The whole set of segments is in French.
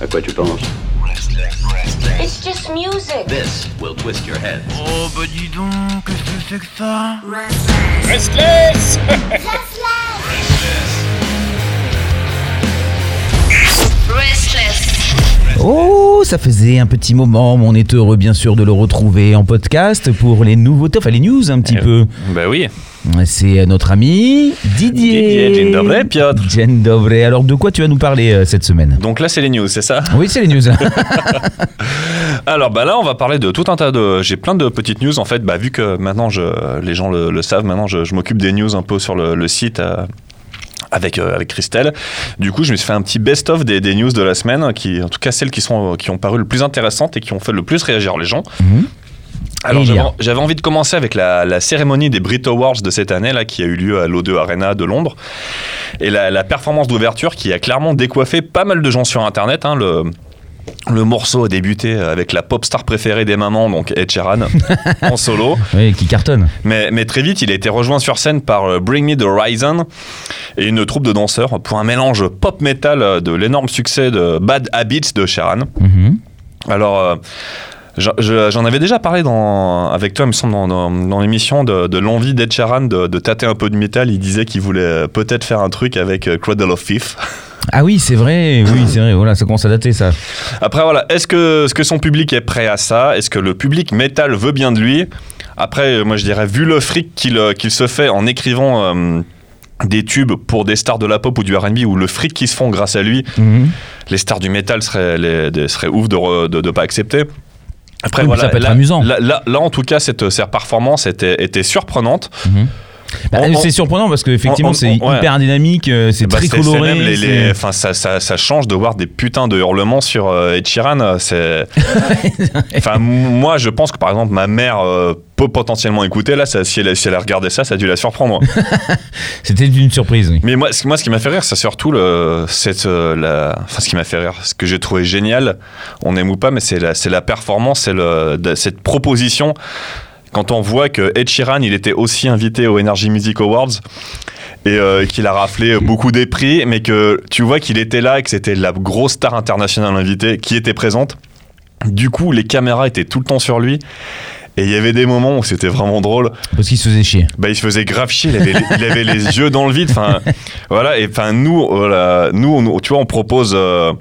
À quoi tu penses It's just music. This will twist your head. Oh bah dis donc, qu'est-ce que c'est que ça Restless Restless. Oh, ça faisait un petit moment, mais on est heureux bien sûr de le retrouver en podcast pour les nouveautés, enfin les news un petit peu. Bah oui. C'est notre ami Didier. Didier, dzień Piotr. Dzień. Alors de quoi tu vas nous parler euh, cette semaine? Donc là, c'est les news, c'est ça? Oui, c'est les news. Alors bah là, on va parler de tout un tas de. J'ai plein de petites news en fait. Bah vu que maintenant, je... les gens le, le savent, maintenant, je, je m'occupe des news un peu sur le, le site. euh, Avec, euh, avec Christelle. Du coup, je me suis fait un petit best-of des, des news de la semaine, qui, en tout cas celles qui, sont, qui ont paru le plus intéressantes et qui ont fait le plus réagir les gens. Mhm. Alors j'avais envie de commencer avec la, la cérémonie des Brit Awards de cette année là qui a eu lieu à l'O2 Arena de Londres et la, la performance d'ouverture qui a clairement décoiffé pas mal de gens sur internet. hein, le, le morceau a débuté avec la pop star préférée des mamans, donc Ed Sheeran, en solo. oui, qui cartonne. Mais, mais très vite, il a été rejoint sur scène par euh, Bring Me the Horizon et une troupe de danseurs pour un mélange pop-metal euh, de l'énorme succès de Bad Habits de Sheeran. Mhm. Alors, je- je- j'en avais déjà parlé dans, avec toi, il me semble, dans, dans- dans l'émission de, de l'envie d'Ed Sheeran de, de tâter un peu de métal. Il disait qu'il voulait peut-être faire un truc avec euh, Cradle of Filth. Ah oui, c'est vrai, oui, c'est vrai. Voilà, ça commence à dater ça. Après, voilà, est-ce que, son public est prêt à ça? Est-ce que le public métal veut bien de lui? Après, euh, moi je dirais, vu le fric qu'il euh, se fait en écrivant euh, des tubes pour des stars de la pop ou du RB, ou le fric qui se font grâce à lui, Mhm. les stars du métal seraient, les- des- seraient ouf de ne pas accepter. Après, Oui, mais ça peut être là, amusant. Là, là- là, en tout cas, cette, cette performance était, était surprenante. Mhm. Bah, c'est surprenant parce qu'effectivement, c'est ouais. hyper dynamique, euh, c'est Bah, très coloré. les- les- enfin, ça, ça- ça change de voir des putains de hurlements sur euh, euh, C'est... enfin, moi, je pense que par exemple, ma mère euh, peut potentiellement écouter. Là, ça- si, elle, si elle a regardé ça, ça a dû la surprendre. C'était une surprise, oui. Mais moi, ce, moi, ce qui m'a fait rire, c'est surtout le, cette, euh, la, enfin, ce qui m'a fait rire, ce que j'ai trouvé génial, on aime ou pas, mais c'est la, c'est la performance, c'est cette proposition. Quand on voit que Ed Sheeran, il était aussi invité aux Energy Music Awards et euh, qu'il a raflé beaucoup des prix, mais que tu vois qu'il était là et que c'était la grosse star internationale invitée qui était présente. Du coup, les caméras étaient tout le temps sur lui. Et il y avait des moments où c'était vraiment drôle Parce qu'il se faisait chier. bah, il se faisait grave chier, il avait, il avait les yeux dans le vide. Enfin, voilà. Et enfin, nous, voilà, nous, on- tu vois, on propose. euh,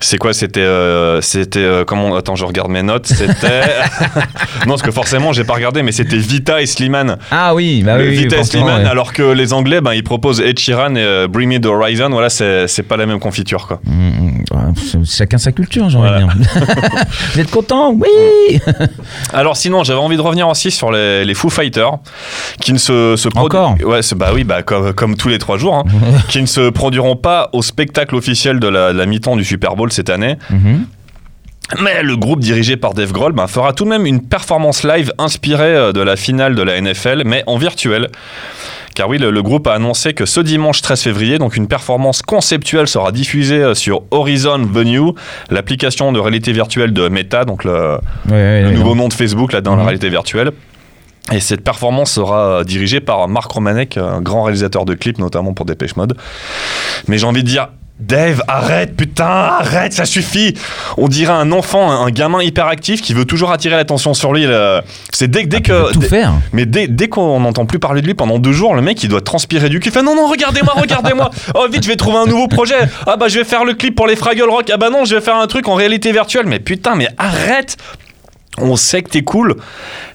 c'est quoi C'était, euh, c'était euh, comment Attends, je regarde mes notes. C'était non, parce que forcément, j'ai pas regardé, mais c'était Vita et Slimane. Ah oui, bah oui, oui, Vita et Slimane, ouais. alors que les Anglais, ben, ils proposent Ed Sheeran et euh, Bring Me the Horizon. Voilà, c'est, c'est pas la même confiture, quoi. Mm, mm, Chacun sa culture, j'ai envie Voilà. de dire. Vous êtes content Oui Alors sinon, j'avais envie de revenir aussi sur les, les Foo Fighters, qui ne se, se Encore ouais, bah oui, bah comme, comme tous les trois jours, hein, qui ne se produiront pas au spectacle officiel de la, de la mi-temps du Super Bowl cette année. Mhm. Mais le groupe dirigé par Dave Grohl ben, fera tout de même une performance live inspirée euh, de la finale de la NFL, mais en virtuel. Car oui, le, le groupe a annoncé que ce dimanche 13 février, donc une performance conceptuelle sera diffusée euh, sur Horizon Venue, l'application de réalité virtuelle de Meta, donc le, Ouais, ouais, le ouais, nouveau nom de Facebook là dans la Mhm. réalité virtuelle. Et cette performance sera euh, dirigée par Marc Romanek, un grand réalisateur de clips, notamment pour Dépêche Mode. Mais j'ai envie de dire, Dave, arrête, putain, arrête, ça suffit. On dirait un enfant, un, un gamin hyperactif qui veut toujours attirer l'attention sur lui. C'est dès, dès Ah, que. tout dès- faire. mais dès, dès qu'on n'entend plus parler de lui pendant deux jours, le mec il doit transpirer du cul. Il fait non, non, regardez-moi, regardez-moi. Oh, vite, je vais trouver un nouveau projet. Ah, bah, je vais faire le clip pour les Fraggle Rock. Ah, bah, non, je vais faire un truc en réalité virtuelle. Mais putain, mais arrête. On sait que t'es cool.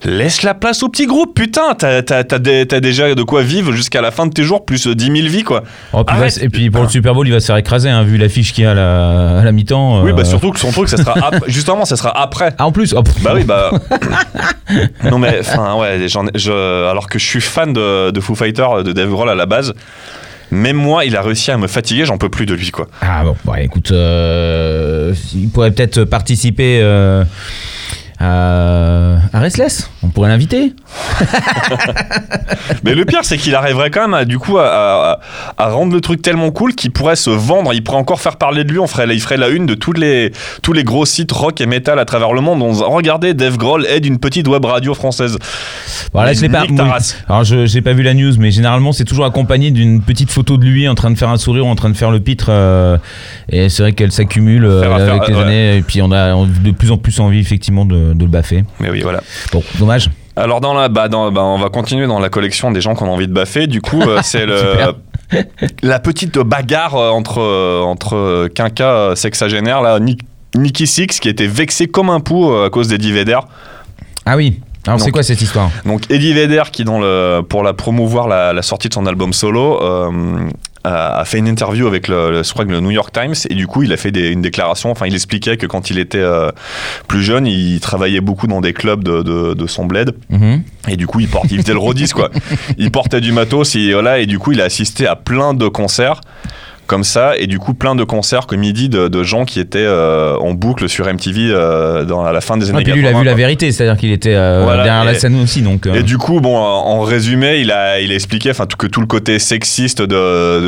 Laisse la place au petit groupe, putain. T'as, t'as- t'as des- t'as déjà de quoi vivre jusqu'à la fin de tes jours, plus euh, 10 000 vies, quoi. Oh, puis Arrête. va- et puis pour le Super Bowl, il va se faire écraser, hein, vu l'affiche qu'il y a à la, à la mi-temps. Oui, euh. bah, surtout que son truc, ça sera ap- justement, ça sera après. Ah, en plus oh. Bah oui, bah. non, mais enfin, ouais, j'en ai- je, alors que je suis fan de, de Foo Fighters, de Dave Grohl à la base, même moi, il a réussi à me fatiguer, j'en peux plus de lui, quoi. Ah bon, bah, écoute, euh, il pourrait peut-être participer euh, à, à Restless. On pourrait l'inviter. Mais le pire, c'est qu'il arriverait quand même à, du coup, à, à- à rendre le truc tellement cool qu'il pourrait se vendre. Il pourrait encore faire parler de lui. On ferait, il ferait la une de tous les, tous les gros sites rock et metal à travers le monde. On, regardez, Dave Grohl aide une petite web radio française. Voilà, je l'ai pas. Alors, je j'ai pas vu la news, mais généralement, c'est toujours accompagné d'une petite photo de lui en train de faire un sourire, ou en train de faire le pitre. euh, et c'est vrai qu'elle s'accumule euh, Faire avec les ouais. années. Et puis, on a on- de plus en plus envie, effectivement, de, de le baffer. Mais oui, voilà. Bon, dommage. Alors dans la, bah, dans, bah, on va continuer dans la collection des gens qu'on a envie de baffer. Du coup, euh, c'est le la petite bagarre euh, entre euh, entre quinca sexagénaire là, Nick- Nicky Six qui était vexé comme un pou à cause d'Eddie Vedder. Ah oui. Alors, c'est quoi cette histoire? Donc Eddie Vedder qui dans le pour la promouvoir la, la sortie de son album solo euh, a, fait une interview avec le, le- je crois que le New York Times et du coup il a fait des- une déclaration. Enfin il expliquait que quand il était euh, plus jeune il travaillait beaucoup dans des clubs de, de, de son bled. Mhm. Et du coup, il, porte, il faisait le rodis, quoi. Il portait du matos, et, voilà, et du coup, il a assisté à plein de concerts comme ça, et du coup, plein de concerts, comme il dit, de, de gens qui étaient euh, en boucle sur MTV euh, dans, à la fin des années Ah, puis lui, il a 80, vu la vérité, c'est-à-dire qu'il était euh, Voilà, derrière la et- scène aussi. Donc, Et du coup, bon, en résumé, il a, il a expliqué enfin, tout- que tout le côté sexiste de,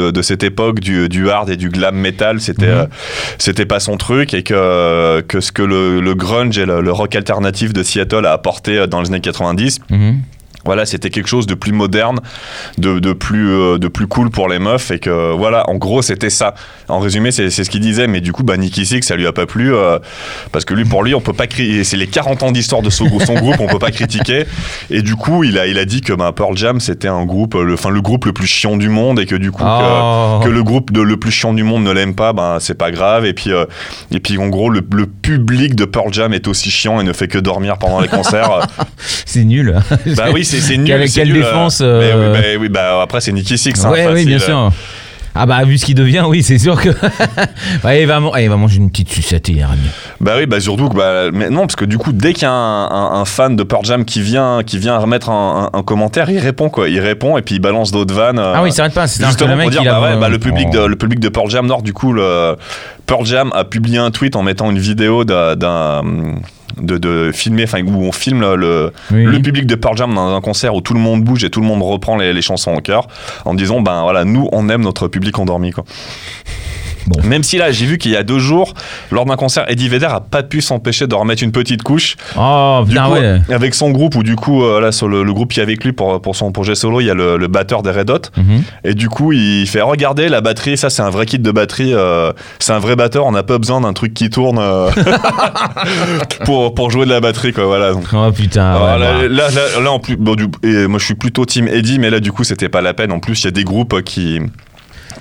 de, de cette époque, du, du hard et du glam metal, c'était Mhm. c'était pas son truc, et que, que ce que le, le grunge et le, le rock alternatif de Seattle a apporté dans les années 90, mhm. Voilà, c'était quelque chose de plus moderne, de, de plus, euh, de plus cool pour les meufs. Et que, voilà, en gros, c'était ça. En résumé, c'est ce qu'il disait. Mais du coup, bah, Nicky Six, ça lui a pas plu. euh, parce que lui, pour lui, on peut pas critiquer. C'est les 40 ans d'histoire de son, son groupe, on peut pas critiquer. Et du coup, il a, il a dit que bah, Pearl Jam, c'était un groupe, le, enfin, le groupe le plus chiant du monde. Et que du coup, que- Oh. que le groupe de, le plus chiant du monde ne l'aime pas, ben c'est pas grave. Et puis, euh, et puis en gros, le, le public de Pearl Jam est aussi chiant et ne fait que dormir pendant les concerts. c'est nul. bah oui, c'est nul. Quelle- quelle nul, défense, euh, oui, bah, oui, bah, après, c'est Nicky Six. hein, ouais, oui, bien sûr. Ah bah vu ce qu'il devient, oui, c'est sûr que. ouais, il, va man- il va manger une petite sucette, mieux. Bah oui, bah surtout que bah, mais non, parce que du coup, dès qu'il y a un, un- un fan de Pearl Jam qui vient, qui vient remettre un, commentaire, il répond quoi. Il répond et puis il balance d'autres vannes. euh, Ah oui, il s'arrête pas. C'est un Justement pour dire, bah ouais, bah, le public de le public de Pearl Jam Nord, du coup, le Pearl Jam a publié un tweet en mettant une vidéo d'un de, de filmer, enfin où on filme le, le, Oui, le oui. public de Pearl Jam dans un concert où tout le monde bouge et tout le monde reprend les, les chansons en chœur en disant ben voilà nous on aime notre public endormi quoi. Bon. Même si là j'ai vu qu'il y a deux jours lors d'un concert Eddie Vedder a pas pu s'empêcher de remettre une petite couche Oh du putain, coup, ouais. avec son groupe ou du coup euh, là sur le, le groupe qui est avec lui pour, pour son projet solo il y a le, le batteur des Red Hot Mhm. et du coup, il fait regarder la batterie. Ça, c'est un vrai kit de batterie. euh, c'est un vrai batteur. On n'a pas besoin d'un truc qui tourne euh, pour, pour jouer de la batterie, quoi. Voilà. Donc, Oh putain. alors, ouais, là, bah. là, là- là, en plus, bon, du, et moi, je suis plutôt team Eddie, mais là, du coup, c'était pas la peine. En plus, il y a des groupes qui.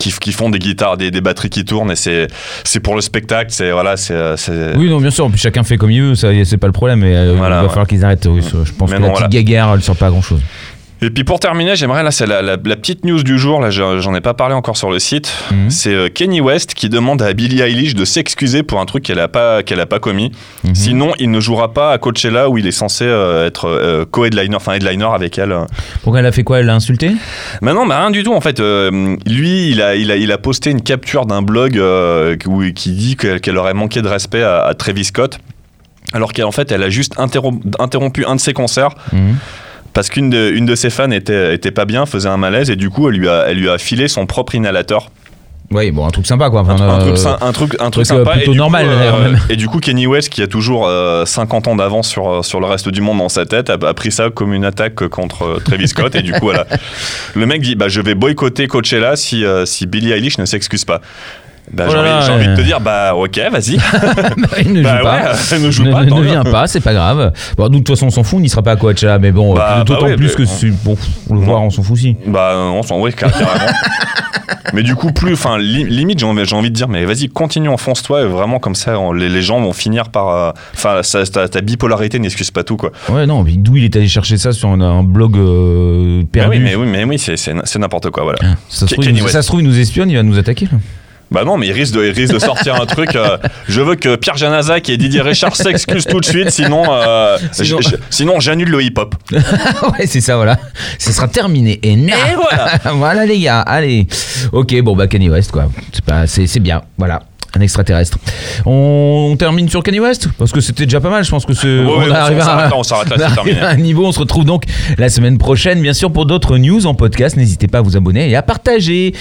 Qui, qui font des guitares, des, des batteries qui tournent et c'est c'est pour le spectacle, c'est voilà, c'est c'est- Oui, non, bien sûr. Puis chacun fait comme il veut, ça, c'est pas le problème. Mais euh, Voilà, il va ouais. falloir qu'ils arrêtent. oui, je pense Mais que non, la petite voilà. guéguerre, elle sort pas à grand chose. Et puis pour terminer, j'aimerais là, c'est la, la- la petite news du jour. Là, j'en ai pas parlé encore sur le site. Mhm. C'est euh, Kenny West qui demande à Billie Eilish de s'excuser pour un truc qu'elle a pas qu'elle a pas commis. Mhm. Sinon, il ne jouera pas à Coachella où il est censé euh, être euh, co-headliner, enfin headliner avec elle. Pourquoi elle a fait quoi? Elle l'a insulté? Mais non, mais rien du tout. En fait, euh, lui, il a, il a, il a posté une capture d'un blog où- qui dit qu'elle aurait manqué de respect à, à Travis Scott. Alors qu'en fait, elle a juste interrom- interrompu un de ses concerts Mhm. Parce qu'une de, une de ses fans était, était pas bien, faisait un malaise et du coup, elle lui a, elle lui a filé son propre inhalateur. Oui, bon, un truc sympa quoi. Un, Enfin, un euh, truc, un truc, un truc euh, sympa. plutôt et normal, coup, même. et du coup, Kenny West, qui a toujours euh, 50 ans d'avance sur, sur le reste du monde dans sa tête, a, a pris ça comme une attaque contre euh, Travis Scott. et du coup, voilà. Le mec dit bah, Je vais boycotter Coachella si, euh, si Billie Eilish ne s'excuse pas. Bah, Oh j'ai envie, de te dire Bah, ok, vas-y. il ne Bah joue pas. ouais, ne joue ne, pas, ne mieux. vient pas, c'est pas grave. Bon, nous, de toute façon, on s'en fout, on n'y sera pas à Coachella, mais bon, Bah, d'autant bah ouais, plus mais- que c'est bon, on le voir, on s'en fout aussi. Bah, on s'en oui, carrément. mais du coup, plus, enfin, li- limite, j'ai envie, envie de dire, mais vas-y, continue, enfonce-toi, et vraiment, comme ça, on- les, les gens vont finir par. euh, Enfin, ta, ta bipolarité n'excuse pas tout, quoi. Ouais, non, mais d'où il est allé chercher ça sur un, un blog euh, Mais perdu oui, mais oui, mais oui, c'est- c'est n'importe quoi, voilà. ça, se trouve, il Kenny nous, West. ça se trouve, il nous espionne, il va nous attaquer. là. Bah non, mais il risque de, il risque de sortir un truc. euh, je veux que Pierre Janazac et Didier Richard s'excusent tout de suite, sinon, euh, Sinon- j'annule le hip-hop. ouais, c'est ça, voilà. Ce sera terminé. Et, voilà. voilà, les gars, allez. Ok, bon, bah, Kanye West, quoi. C'est pas- C'est c'est bien, voilà. Un extraterrestre. On, on termine sur Kanye West parce que c'était déjà pas mal. Je pense que c'est. Ouais, on ouais, est on à, là, on s'arrête là, on à un niveau. On se retrouve donc la semaine prochaine, bien sûr, pour d'autres news en podcast. N'hésitez pas à vous abonner et à partager.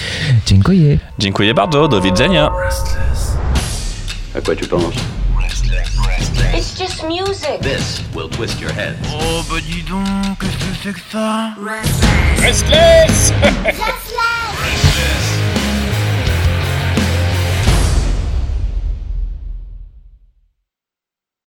Dziękuję. Dziękuję bardzo, do widzenia. À quoi tu penses? It's just music. This will twist your head. Oh bah dis donc, qu'est-ce que c'est que ça? Restless Restless.